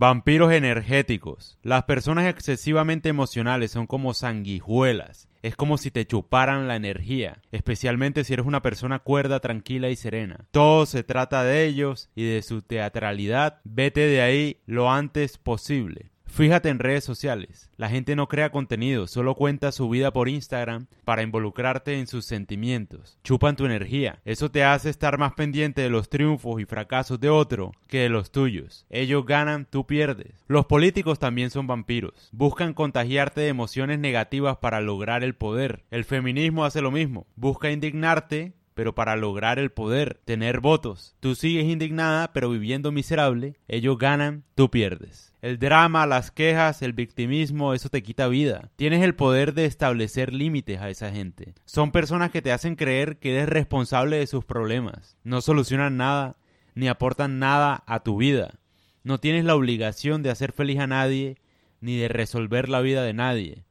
Vampiros energéticos. Las personas excesivamente emocionales son como sanguijuelas. Es como si te chuparan la energía, especialmente si eres una persona cuerda, tranquila y serena. Todo se trata de ellos y de su teatralidad. Vete de ahí lo antes posible. Fíjate en redes sociales. La gente no crea contenido, solo cuenta su vida por Instagram para involucrarte en sus sentimientos. Chupan tu energía. Eso te hace estar más pendiente de los triunfos y fracasos de otro que de los tuyos. Ellos ganan, tú pierdes. Los políticos también son vampiros. Buscan contagiarte de emociones negativas para lograr el poder. El feminismo hace lo mismo. Busca indignarte pero para lograr el poder, tener votos. Tú sigues indignada, pero viviendo miserable, ellos ganan, tú pierdes. El drama, las quejas, el victimismo, eso te quita vida. Tienes el poder de establecer límites a esa gente. Son personas que te hacen creer que eres responsable de sus problemas. No solucionan nada, ni aportan nada a tu vida. No tienes la obligación de hacer feliz a nadie, ni de resolver la vida de nadie.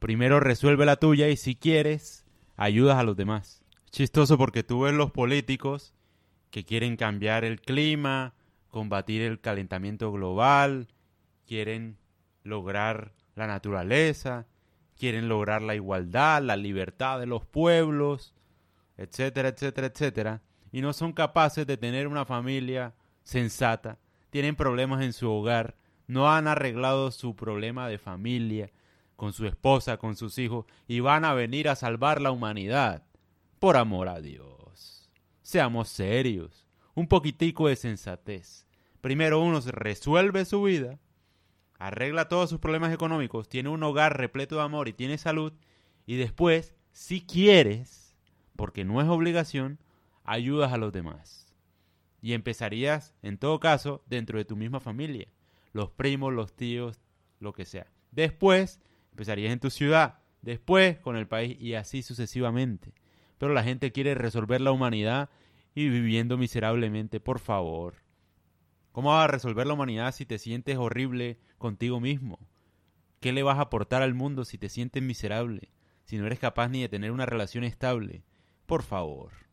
Primero resuelve la tuya y si quieres, ayudas a los demás. Chistoso porque tú ves los políticos que quieren cambiar el clima, combatir el calentamiento global, quieren lograr la naturaleza, quieren lograr la igualdad, la libertad de los pueblos, etcétera, etcétera, etcétera, y no son capaces de tener una familia sensata, tienen problemas en su hogar, no han arreglado su problema de familia con su esposa, con sus hijos, y van a venir a salvar la humanidad. Por amor a Dios. Seamos serios. Un poquitico de sensatez. Primero uno resuelve su vida, arregla todos sus problemas económicos, tiene un hogar repleto de amor y tiene salud, y después, si quieres, porque no es obligación, ayudas a los demás. Y empezarías, en todo caso, dentro de tu misma familia, los primos, los tíos, lo que sea. Después, empezarías en tu ciudad, después con el país y así sucesivamente pero la gente quiere resolver la humanidad y viviendo miserablemente, por favor. ¿Cómo vas a resolver la humanidad si te sientes horrible contigo mismo? ¿Qué le vas a aportar al mundo si te sientes miserable? Si no eres capaz ni de tener una relación estable. Por favor.